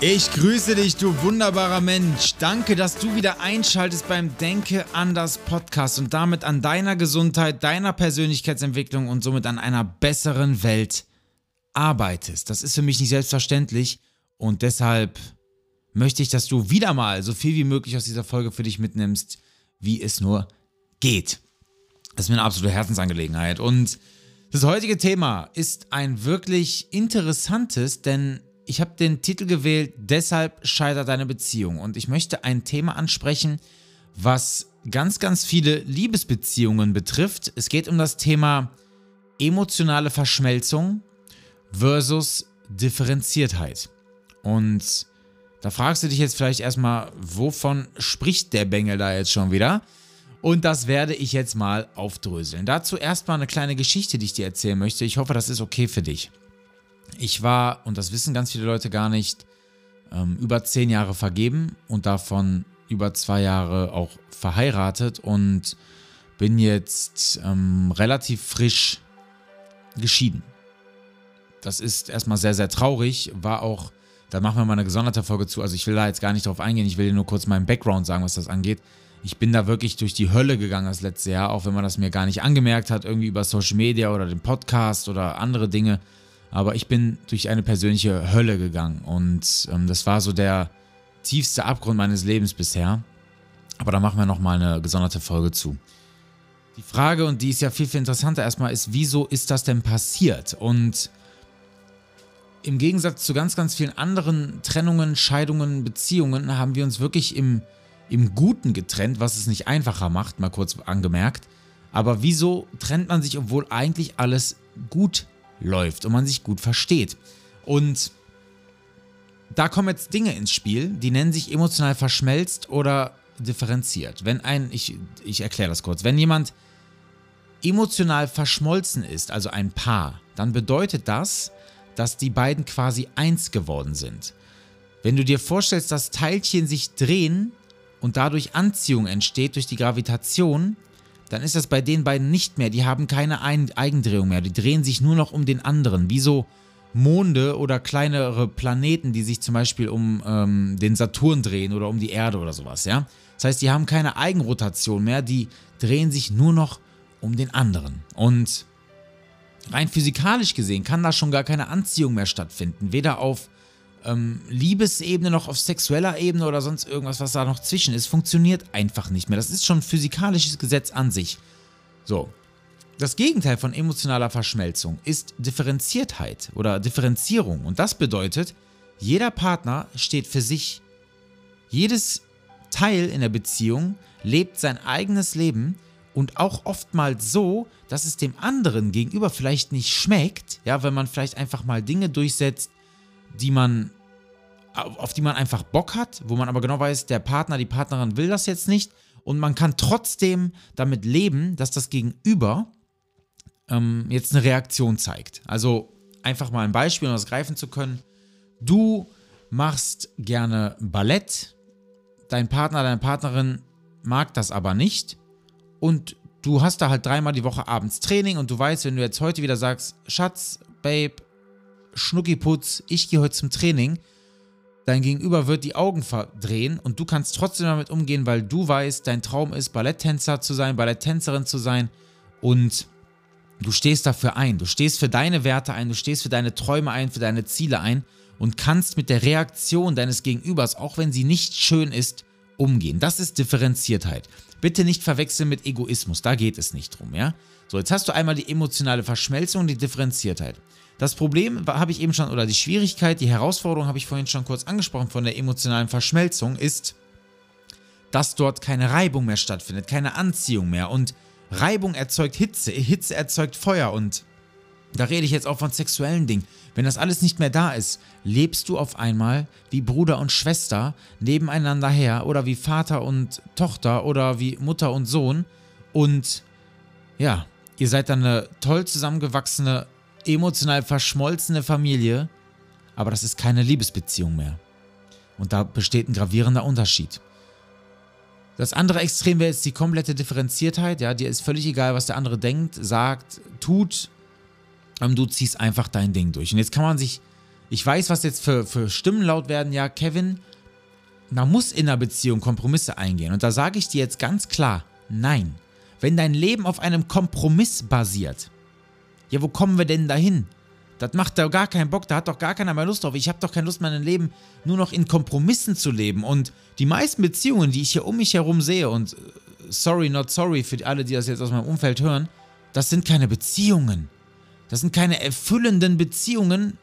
Ich grüße dich, du wunderbarer Mensch. Danke, dass du wieder einschaltest beim Denke anders Podcast und damit an deiner Gesundheit, deiner Persönlichkeitsentwicklung und somit an einer besseren Welt arbeitest. Das ist für mich nicht selbstverständlich und deshalb möchte ich, dass du wieder mal so viel wie möglich aus dieser Folge für dich mitnimmst, wie es nur geht. Das ist mir eine absolute Herzensangelegenheit und das heutige Thema ist ein wirklich interessantes, denn ich habe den Titel gewählt, deshalb scheitert deine Beziehung. Und ich möchte ein Thema ansprechen, was ganz, ganz viele Liebesbeziehungen betrifft. Es geht um das Thema emotionale Verschmelzung versus Differenziertheit. Und da fragst du dich jetzt vielleicht erstmal, wovon spricht der Bengel da jetzt schon wieder? Und das werde ich jetzt mal aufdröseln. Dazu erstmal eine kleine Geschichte, die ich dir erzählen möchte. Ich hoffe, das ist okay für dich. Ich war, und das wissen ganz viele Leute gar nicht, ähm, über zehn Jahre vergeben und davon über zwei Jahre auch verheiratet und bin jetzt ähm, relativ frisch geschieden. Das ist erstmal sehr, sehr traurig, war auch, da machen wir mal eine gesonderte Folge zu, also ich will da jetzt gar nicht drauf eingehen, ich will dir nur kurz meinen Background sagen, was das angeht. Ich bin da wirklich durch die Hölle gegangen das letzte Jahr, auch wenn man das mir gar nicht angemerkt hat, irgendwie über Social Media oder den Podcast oder andere Dinge. Aber ich bin durch eine persönliche Hölle gegangen und ähm, das war so der tiefste Abgrund meines Lebens bisher. Aber da machen wir nochmal eine gesonderte Folge zu. Die Frage, und die ist ja viel, viel interessanter erstmal, ist, wieso ist das denn passiert? Und im Gegensatz zu ganz, ganz vielen anderen Trennungen, Scheidungen, Beziehungen haben wir uns wirklich im, im Guten getrennt, was es nicht einfacher macht, mal kurz angemerkt. Aber wieso trennt man sich, obwohl eigentlich alles gut läuft und man sich gut versteht. Und da kommen jetzt Dinge ins Spiel, die nennen sich emotional verschmelzt oder differenziert. Wenn ein, ich, ich erkläre das kurz, wenn jemand emotional verschmolzen ist, also ein Paar, dann bedeutet das, dass die beiden quasi eins geworden sind. Wenn du dir vorstellst, dass Teilchen sich drehen und dadurch Anziehung entsteht durch die Gravitation, dann ist das bei den beiden nicht mehr. Die haben keine Eigendrehung mehr. Die drehen sich nur noch um den anderen. Wie so Monde oder kleinere Planeten, die sich zum Beispiel um ähm, den Saturn drehen oder um die Erde oder sowas, ja. Das heißt, die haben keine Eigenrotation mehr, die drehen sich nur noch um den anderen. Und rein physikalisch gesehen kann da schon gar keine Anziehung mehr stattfinden. Weder auf ähm, Liebesebene noch auf sexueller Ebene oder sonst irgendwas, was da noch zwischen ist, funktioniert einfach nicht mehr. Das ist schon ein physikalisches Gesetz an sich. So. Das Gegenteil von emotionaler Verschmelzung ist Differenziertheit oder Differenzierung. Und das bedeutet, jeder Partner steht für sich. Jedes Teil in der Beziehung lebt sein eigenes Leben und auch oftmals so, dass es dem anderen gegenüber vielleicht nicht schmeckt, ja, wenn man vielleicht einfach mal Dinge durchsetzt, die man auf die man einfach Bock hat, wo man aber genau weiß, der Partner, die Partnerin will das jetzt nicht und man kann trotzdem damit leben, dass das Gegenüber ähm, jetzt eine Reaktion zeigt. Also einfach mal ein Beispiel, um das greifen zu können. Du machst gerne Ballett, dein Partner, deine Partnerin mag das aber nicht und du hast da halt dreimal die Woche abends Training und du weißt, wenn du jetzt heute wieder sagst, Schatz, Babe, Schnuckiputz, ich gehe heute zum Training, Dein Gegenüber wird die Augen verdrehen und du kannst trotzdem damit umgehen, weil du weißt, dein Traum ist, Balletttänzer zu sein, Balletttänzerin zu sein und du stehst dafür ein. Du stehst für deine Werte ein, du stehst für deine Träume ein, für deine Ziele ein und kannst mit der Reaktion deines Gegenübers, auch wenn sie nicht schön ist, umgehen. Das ist Differenziertheit. Bitte nicht verwechseln mit Egoismus, da geht es nicht drum, ja? So, jetzt hast du einmal die emotionale Verschmelzung und die Differenziertheit. Das Problem habe ich eben schon, oder die Schwierigkeit, die Herausforderung habe ich vorhin schon kurz angesprochen von der emotionalen Verschmelzung, ist, dass dort keine Reibung mehr stattfindet, keine Anziehung mehr. Und Reibung erzeugt Hitze, Hitze erzeugt Feuer und da rede ich jetzt auch von sexuellen Dingen. Wenn das alles nicht mehr da ist, lebst du auf einmal wie Bruder und Schwester nebeneinander her oder wie Vater und Tochter oder wie Mutter und Sohn und ja, ihr seid dann eine toll zusammengewachsene, emotional verschmolzene Familie, aber das ist keine Liebesbeziehung mehr. Und da besteht ein gravierender Unterschied. Das andere Extrem wäre jetzt die komplette Differenziertheit. Ja, dir ist völlig egal, was der andere denkt, sagt, tut. Ähm, du ziehst einfach dein Ding durch. Und jetzt kann man sich, ich weiß, was jetzt für, für Stimmen laut werden. Ja, Kevin, man muss in einer Beziehung Kompromisse eingehen. Und da sage ich dir jetzt ganz klar, nein. Wenn dein Leben auf einem Kompromiss basiert, ja, wo kommen wir denn dahin? Das macht doch gar keinen Bock, da hat doch gar keiner mehr Lust drauf. Ich habe doch keine Lust, mein Leben nur noch in Kompromissen zu leben. Und die meisten Beziehungen, die ich hier um mich herum sehe, und äh, sorry, not sorry für alle, die das jetzt aus meinem Umfeld hören, das sind keine Beziehungen. Das sind keine erfüllenden Beziehungen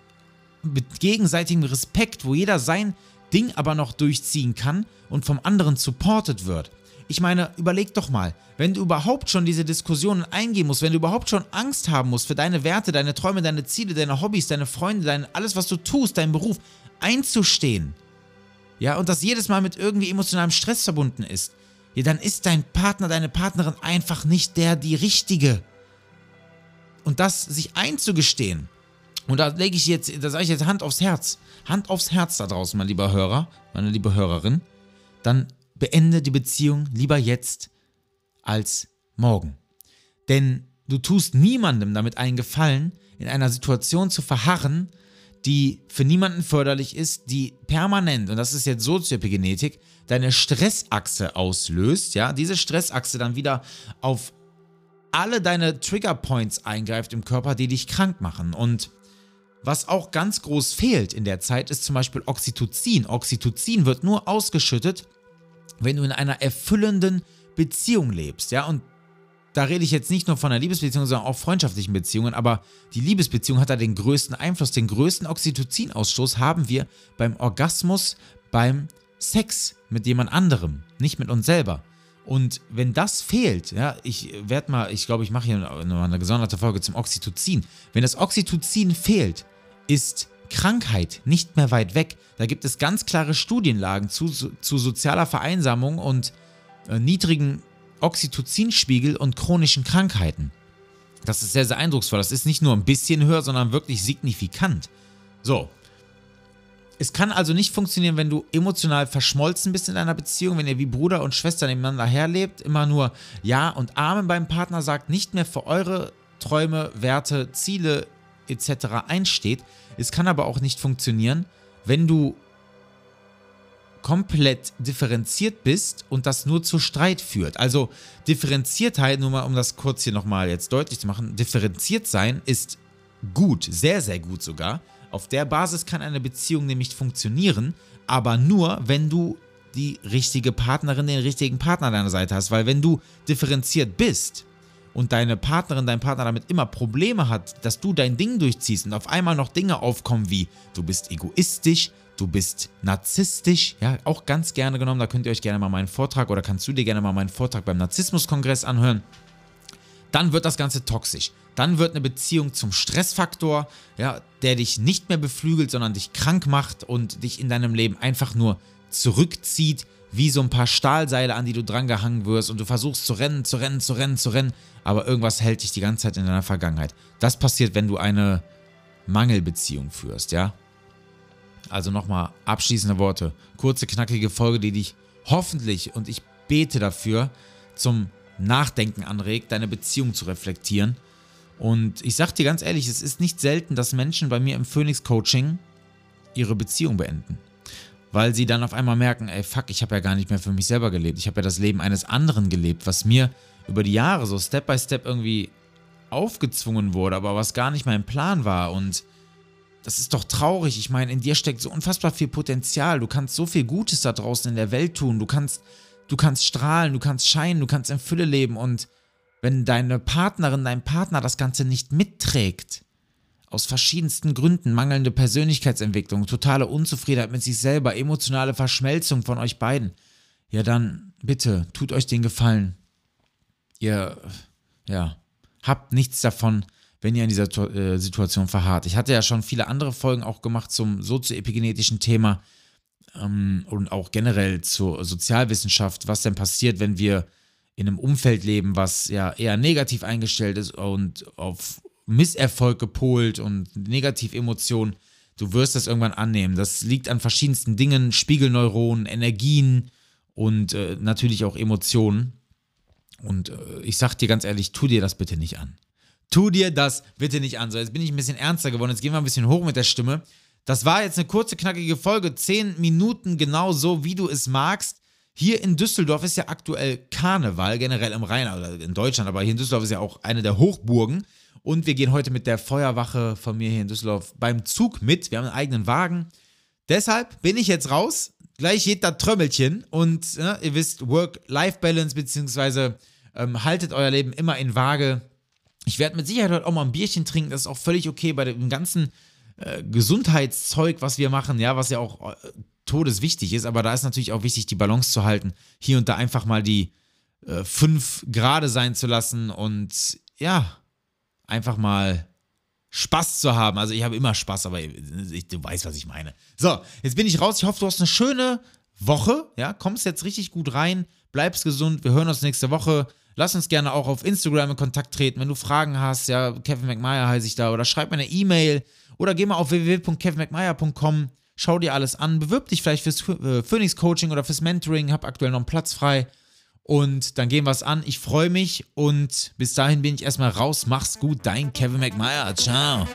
mit gegenseitigem Respekt, wo jeder sein Ding aber noch durchziehen kann und vom anderen supported wird. Ich meine, überleg doch mal, wenn du überhaupt schon diese Diskussionen eingehen musst, wenn du überhaupt schon Angst haben musst für deine Werte, deine Träume, deine Ziele, deine Hobbys, deine Freunde, dein, alles, was du tust, deinen Beruf, einzustehen, ja, und das jedes Mal mit irgendwie emotionalem Stress verbunden ist, ja, dann ist dein Partner, deine Partnerin einfach nicht der, die richtige. Und das sich einzugestehen, und da lege ich jetzt, da sage ich jetzt Hand aufs Herz, Hand aufs Herz da draußen, mein lieber Hörer, meine liebe Hörerin, dann beende die Beziehung lieber jetzt als morgen. Denn du tust niemandem damit einen Gefallen, in einer Situation zu verharren, die für niemanden förderlich ist, die permanent, und das ist jetzt Sozioepigenetik, deine Stressachse auslöst, ja, diese Stressachse dann wieder auf alle deine Triggerpoints eingreift im Körper, die dich krank machen. Und was auch ganz groß fehlt in der Zeit, ist zum Beispiel Oxytocin. Oxytocin wird nur ausgeschüttet, wenn du in einer erfüllenden Beziehung lebst, ja, und da rede ich jetzt nicht nur von einer Liebesbeziehung, sondern auch freundschaftlichen Beziehungen, aber die Liebesbeziehung hat da den größten Einfluss, den größten Oxytocinausstoß haben wir beim Orgasmus, beim Sex mit jemand anderem, nicht mit uns selber. Und wenn das fehlt, ja, ich werde mal, ich glaube, ich mache hier noch eine gesonderte Folge zum Oxytocin. Wenn das Oxytocin fehlt, ist Krankheit nicht mehr weit weg. Da gibt es ganz klare Studienlagen zu, zu sozialer Vereinsamung und äh, niedrigen Oxytocinspiegel und chronischen Krankheiten. Das ist sehr, sehr eindrucksvoll. Das ist nicht nur ein bisschen höher, sondern wirklich signifikant. So. Es kann also nicht funktionieren, wenn du emotional verschmolzen bist in einer Beziehung, wenn ihr wie Bruder und Schwester nebeneinander herlebt, immer nur Ja und Amen beim Partner sagt, nicht mehr für eure Träume, Werte, Ziele etc. einsteht. Es kann aber auch nicht funktionieren, wenn du komplett differenziert bist und das nur zu Streit führt. Also Differenziertheit, nur mal um das kurz hier nochmal jetzt deutlich zu machen, differenziert sein ist gut, sehr, sehr gut sogar. Auf der Basis kann eine Beziehung nämlich funktionieren, aber nur, wenn du die richtige Partnerin, den richtigen Partner an deiner Seite hast. Weil wenn du differenziert bist, und deine Partnerin, dein Partner damit immer Probleme hat, dass du dein Ding durchziehst und auf einmal noch Dinge aufkommen wie du bist egoistisch, du bist narzisstisch, ja, auch ganz gerne genommen, da könnt ihr euch gerne mal meinen Vortrag oder kannst du dir gerne mal meinen Vortrag beim Narzissmuskongress anhören. Dann wird das Ganze toxisch. Dann wird eine Beziehung zum Stressfaktor, ja, der dich nicht mehr beflügelt, sondern dich krank macht und dich in deinem Leben einfach nur zurückzieht, wie so ein paar Stahlseile, an die du drangehangen wirst und du versuchst zu rennen, zu rennen, zu rennen, zu rennen, aber irgendwas hält dich die ganze Zeit in deiner Vergangenheit. Das passiert, wenn du eine Mangelbeziehung führst, ja? Also nochmal abschließende Worte. Kurze, knackige Folge, die dich hoffentlich, und ich bete dafür, zum Nachdenken anregt, deine Beziehung zu reflektieren. Und ich sag dir ganz ehrlich, es ist nicht selten, dass Menschen bei mir im Phoenix Coaching ihre Beziehung beenden weil sie dann auf einmal merken, ey, fuck, ich habe ja gar nicht mehr für mich selber gelebt. Ich habe ja das Leben eines anderen gelebt, was mir über die Jahre so Step by Step irgendwie aufgezwungen wurde, aber was gar nicht mein Plan war und das ist doch traurig. Ich meine, in dir steckt so unfassbar viel Potenzial. Du kannst so viel Gutes da draußen in der Welt tun. Du kannst, du kannst strahlen, du kannst scheinen, du kannst in Fülle leben. Und wenn deine Partnerin, dein Partner das Ganze nicht mitträgt, aus verschiedensten Gründen, mangelnde Persönlichkeitsentwicklung, totale Unzufriedenheit mit sich selber, emotionale Verschmelzung von euch beiden, ja dann bitte tut euch den Gefallen. Ihr ja, habt nichts davon, wenn ihr in dieser äh, Situation verharrt. Ich hatte ja schon viele andere Folgen auch gemacht zum sozioepigenetischen Thema ähm, und auch generell zur Sozialwissenschaft, was denn passiert, wenn wir in einem Umfeld leben, was ja eher negativ eingestellt ist und auf Misserfolg gepolt und Negativemotionen. Du wirst das irgendwann annehmen. Das liegt an verschiedensten Dingen, Spiegelneuronen, Energien und äh, natürlich auch Emotionen. Und äh, ich sag dir ganz ehrlich, tu dir das bitte nicht an. Tu dir das bitte nicht an. So, jetzt bin ich ein bisschen ernster geworden. Jetzt gehen wir ein bisschen hoch mit der Stimme. Das war jetzt eine kurze, knackige Folge. Zehn Minuten genau so, wie du es magst. Hier in Düsseldorf ist ja aktuell Karneval, generell im Rhein, oder in Deutschland, aber hier in Düsseldorf ist ja auch eine der Hochburgen. Und wir gehen heute mit der Feuerwache von mir hier in Düsseldorf beim Zug mit. Wir haben einen eigenen Wagen. Deshalb bin ich jetzt raus. Gleich geht das Trömmelchen. Und ja, ihr wisst, Work-Life-Balance, beziehungsweise ähm, haltet euer Leben immer in Waage. Ich werde mit Sicherheit heute auch mal ein Bierchen trinken. Das ist auch völlig okay bei dem ganzen äh, Gesundheitszeug, was wir machen, ja, was ja auch äh, todeswichtig ist. Aber da ist natürlich auch wichtig, die Balance zu halten. Hier und da einfach mal die äh, fünf Grade sein zu lassen und ja, einfach mal Spaß zu haben. Also ich habe immer Spaß, aber ich, du weißt, was ich meine. So, jetzt bin ich raus. Ich hoffe, du hast eine schöne Woche. Ja, kommst jetzt richtig gut rein. Bleibst gesund. Wir hören uns nächste Woche. Lass uns gerne auch auf Instagram in Kontakt treten, wenn du Fragen hast. Ja, Kevin McMeyer heiße ich da. Oder schreib mir eine E-Mail. Oder geh mal auf www.kevinmcmeyer.com. Schau dir alles an. Bewirb dich vielleicht fürs äh, Phoenix Coaching oder fürs Mentoring. Hab aktuell noch einen Platz frei. Und dann gehen wir es an. Ich freue mich und bis dahin bin ich erstmal raus. Mach's gut, dein Kevin McMeyer. Ciao.